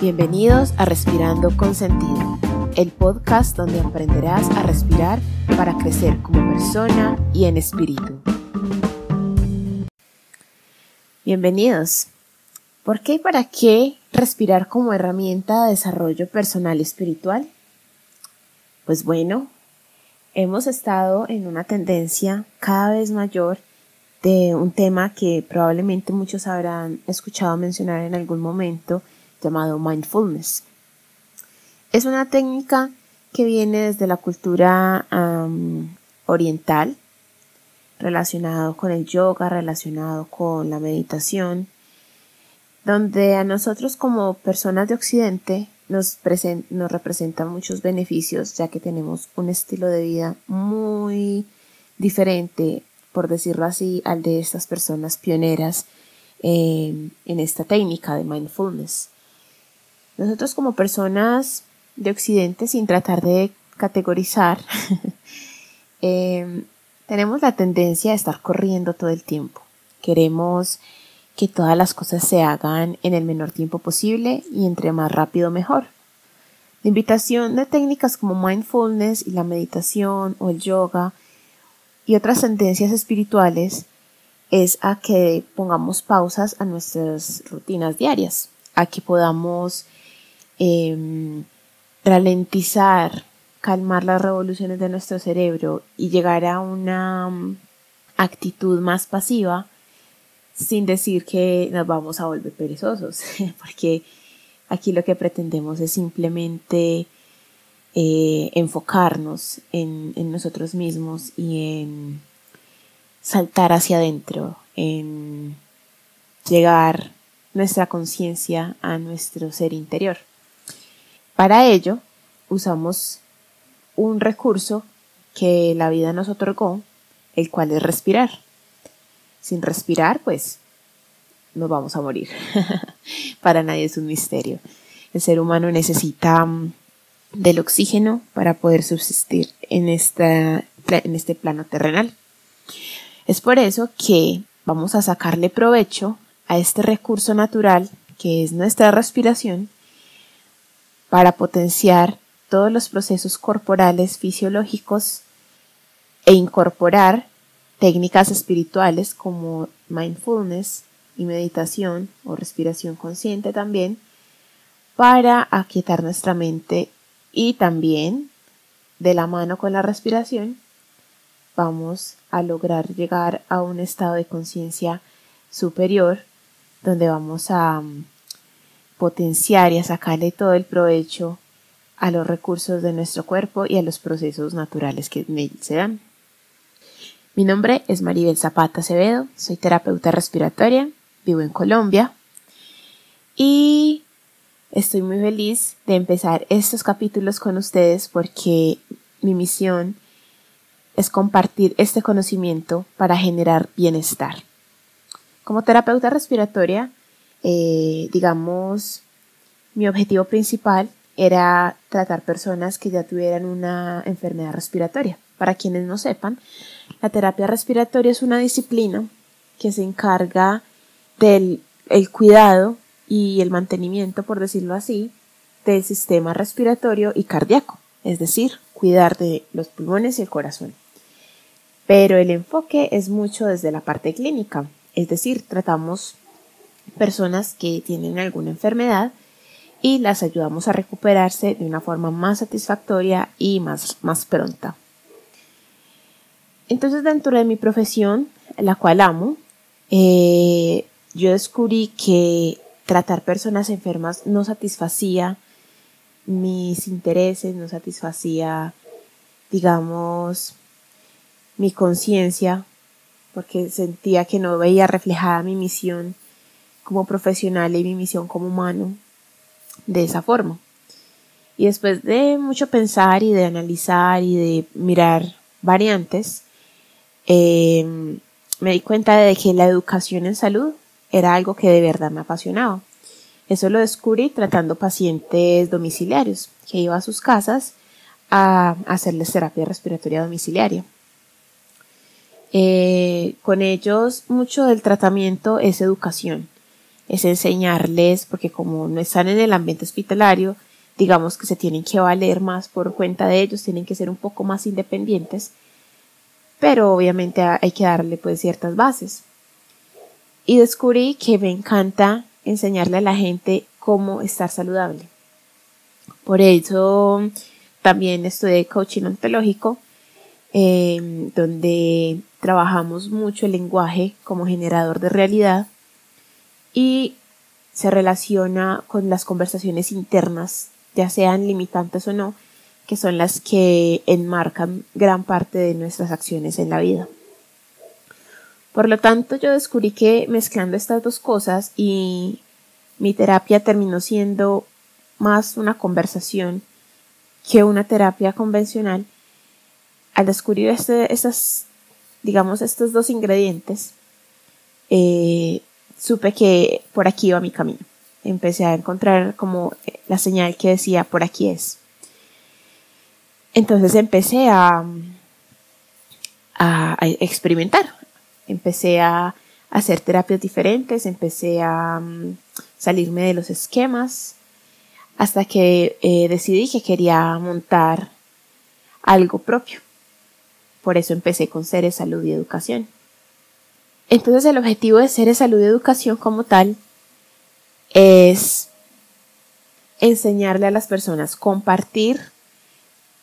Bienvenidos a Respirando con Sentido, el podcast donde aprenderás a respirar para crecer como persona y en espíritu. Bienvenidos. ¿Por qué y para qué respirar como herramienta de desarrollo personal y espiritual? Pues bueno, hemos estado en una tendencia cada vez mayor de un tema que probablemente muchos habrán escuchado mencionar en algún momento llamado mindfulness. Es una técnica que viene desde la cultura oriental, relacionado con el yoga, relacionado con la meditación, donde a nosotros como personas de Occidente nos, nos representa muchos beneficios, ya que tenemos un estilo de vida muy diferente, por decirlo así, al de estas personas pioneras en esta técnica de mindfulness. Nosotros como personas de Occidente, sin tratar de categorizar, em, tenemos la tendencia a estar corriendo todo el tiempo. Queremos que todas las cosas se hagan en el menor tiempo posible y entre más rápido mejor. La invitación de técnicas como mindfulness y la meditación o el yoga y otras tendencias espirituales es a que pongamos pausas a nuestras rutinas diarias, a que podamos Em, ralentizar, calmar las revoluciones de nuestro cerebro y llegar a una mm, actitud más pasiva sin decir que nos vamos a volver perezosos, porque aquí lo que pretendemos es simplemente eh, enfocarnos en, en, nosotros mismos y en saltar hacia adentro, en llegar nuestra conciencia a nuestro ser interior. Para ello, usamos un recurso que la vida nos otorgó, el cual es respirar. Sin respirar, pues nos vamos a morir. para nadie es un misterio. El ser humano necesita mm, del oxígeno para poder subsistir en, esta, en este plano terrenal. Es por eso que vamos a sacarle provecho a este recurso natural que es nuestra respiración para potenciar todos los procesos corporales fisiológicos e incorporar técnicas espirituales como mindfulness y meditación o respiración consciente también para aquietar nuestra mente y también de la mano con la respiración vamos a lograr llegar a un estado de conciencia superior donde vamos a potenciar y a sacarle todo el provecho a los recursos de nuestro cuerpo y a los procesos naturales que se dan. Mi nombre es Maribel Zapata Acevedo, soy terapeuta respiratoria, vivo en Colombia y estoy muy feliz de empezar estos capítulos con ustedes porque mi misión es compartir este conocimiento para generar bienestar. Como terapeuta respiratoria, eh, digamos, mi objetivo principal era tratar personas que ya tuvieran una enfermedad respiratoria. Para quienes no sepan, la terapia respiratoria es una disciplina que se encarga del el cuidado y el mantenimiento, por decirlo así, del sistema respiratorio y cardíaco, es decir, cuidar de los pulmones y el corazón. Pero el enfoque es mucho desde la parte clínica, es decir, tratamos personas que tienen alguna enfermedad y las ayudamos a recuperarse de una forma más satisfactoria y más, más pronta. Entonces dentro de mi profesión, la cual amo, eh, yo descubrí que tratar personas enfermas no satisfacía mis intereses, no satisfacía, digamos, mi conciencia, porque sentía que no veía reflejada mi misión como profesional y mi misión como humano de esa forma. Y después de mucho pensar y de analizar y de mirar variantes, em, me di cuenta de que la educación en salud era algo que de verdad me apasionaba. Eso lo descubrí tratando pacientes domiciliarios, que iba a sus casas a hacerles terapia respiratoria domiciliaria. Eh, con ellos mucho del tratamiento es educación es enseñarles, porque como no están en el ambiente hospitalario, digamos que se tienen que valer más por cuenta de ellos, tienen que ser un poco más independientes, pero obviamente hay que darle pues ciertas bases. Y descubrí que me encanta enseñarle a la gente cómo estar saludable. Por eso también estudié coaching ontológico, em, donde trabajamos mucho el lenguaje como generador de realidad y se relaciona con las conversaciones internas, ya sean limitantes o no, que son las que enmarcan gran parte de nuestras acciones en la vida. Por lo tanto, yo descubrí que mezclando estas dos cosas y mi terapia terminó siendo más una conversación que una terapia convencional, al descubrir este, esas, digamos, estos dos ingredientes, eh, supe que por aquí iba mi camino. Empecé a encontrar como la señal que decía por aquí es. Entonces empecé a, a, experimentar. Empecé a hacer terapias diferentes, empecé a mm, salirme de los esquemas, hasta que eh, decidí que quería montar algo propio. Por eso empecé con Seres, Salud y Educación. Entonces el objetivo de Seres, Salud y Educación como tal es enseñarle a las personas, compartir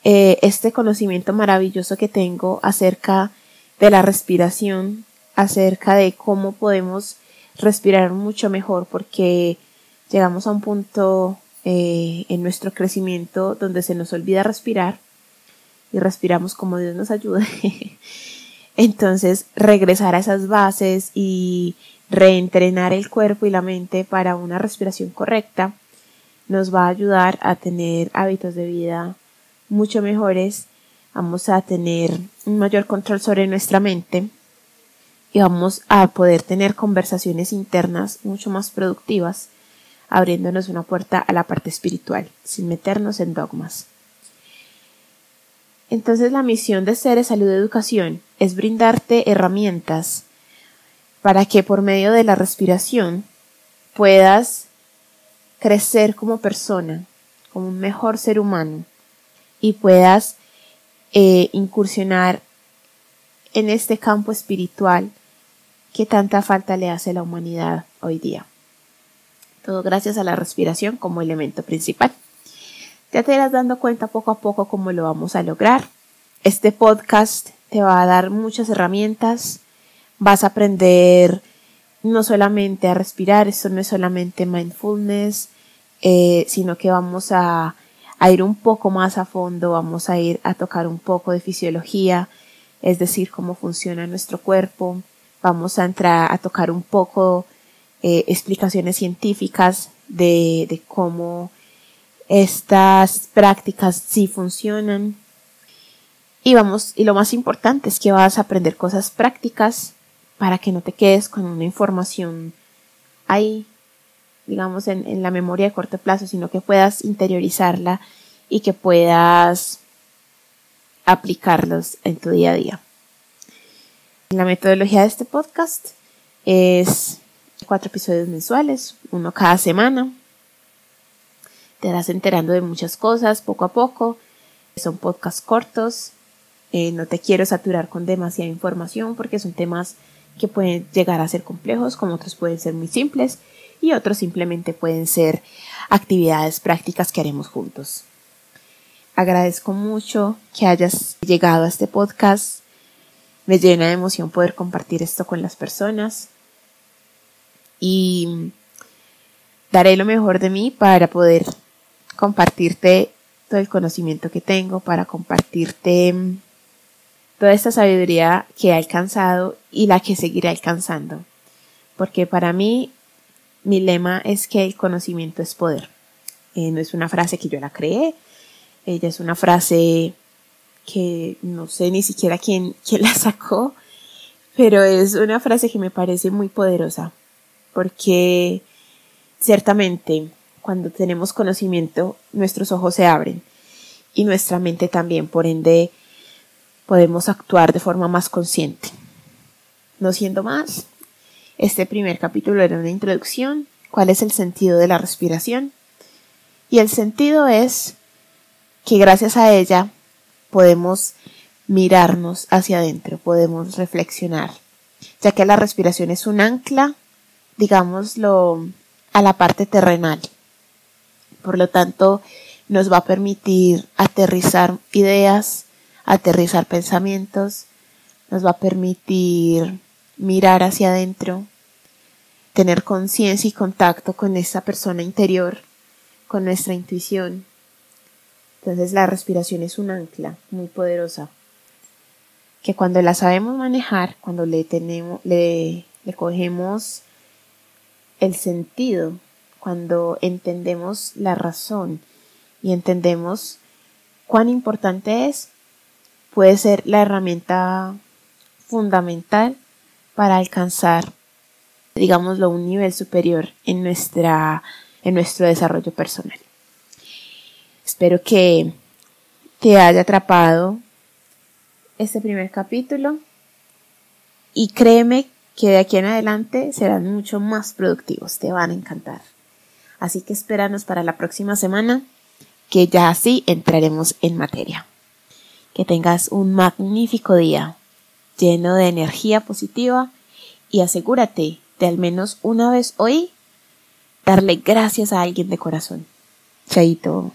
eh, este conocimiento maravilloso que tengo acerca de la respiración, acerca de cómo podemos respirar mucho mejor porque llegamos a un punto eh, en nuestro crecimiento donde se nos olvida respirar y respiramos como Dios nos ayude. Entonces, regresar a esas bases y reentrenar el cuerpo y la mente para una respiración correcta nos va a ayudar a tener hábitos de vida mucho mejores, vamos a tener un mayor control sobre nuestra mente y vamos a poder tener conversaciones internas mucho más productivas, abriéndonos una puerta a la parte espiritual, sin meternos en dogmas. Entonces la misión de Seres Salud Educación es brindarte herramientas para que por medio de la respiración puedas crecer como persona, como un mejor ser humano, y puedas eh, incursionar en este campo espiritual que tanta falta le hace a la humanidad hoy día. Todo gracias a la respiración como elemento principal. Ya te irás dando cuenta poco a poco cómo lo vamos a lograr. Este podcast te va a dar muchas herramientas. Vas a aprender no solamente a respirar, esto no es solamente mindfulness, eh, sino que vamos a a ir un poco más a fondo, vamos a ir a tocar un poco de fisiología, es decir, cómo funciona nuestro cuerpo, vamos a entrar a tocar un poco eh, explicaciones científicas de, de cómo estas prácticas sí funcionan. Y vamos, y lo más importante es que vas a aprender cosas prácticas para que no te quedes con una información ahí digamos, en, la memoria de corto plazo, sino que puedas interiorizarla y que puedas aplicarlos en tu día a día. La metodología de este podcast es cuatro episodios mensuales, uno cada semana. Te das enterando de muchas cosas poco a poco. Son podcasts cortos. Eh, no te quiero saturar con demasiada información porque son temas que pueden llegar a ser complejos, como otros pueden ser muy simples y otros simplemente pueden ser actividades prácticas que haremos juntos. Agradezco mucho que hayas llegado a este podcast. Me llena de emoción poder compartir esto con las personas y daré lo mejor de mí para poder compartirte todo el conocimiento que tengo, para compartirte toda esta sabiduría que he alcanzado y la que seguiré alcanzando. Porque para mí mi lema es que el conocimiento es poder. Eh, no es una frase que yo la creé, ella es una frase que no sé ni siquiera quién, quién la sacó, pero es una frase que me parece muy poderosa, porque ciertamente cuando tenemos conocimiento nuestros ojos se abren y nuestra mente también, por ende podemos actuar de forma más consciente. No siendo más, este primer capítulo era una introducción cuál es el sentido de la respiración. Y el sentido es que gracias a ella podemos mirarnos hacia adentro, podemos reflexionar, ya que la respiración es un ancla, digámoslo, a la parte terrenal. Por lo tanto, nos va a permitir aterrizar ideas, aterrizar pensamientos, nos va a permitir mirar hacia adentro, tener conciencia y contacto con esa persona interior, con nuestra intuición. Entonces la respiración es un ancla muy poderosa que cuando la sabemos manejar, cuando le tenemos, le, le cogemos el sentido, cuando entendemos la razón y entendemos cuán importante es, puede ser la herramienta fundamental para alcanzar, digámoslo, un nivel superior en, nuestra, en nuestro desarrollo personal. Espero que te haya atrapado este primer capítulo y créeme que de aquí en adelante serán mucho más productivos, te van a encantar. Así que espéranos para la próxima semana, que ya así entraremos en materia. Que tengas un magnífico día, lleno de energía positiva y asegúrate de al menos una vez hoy darle gracias a alguien de corazón. Chaito.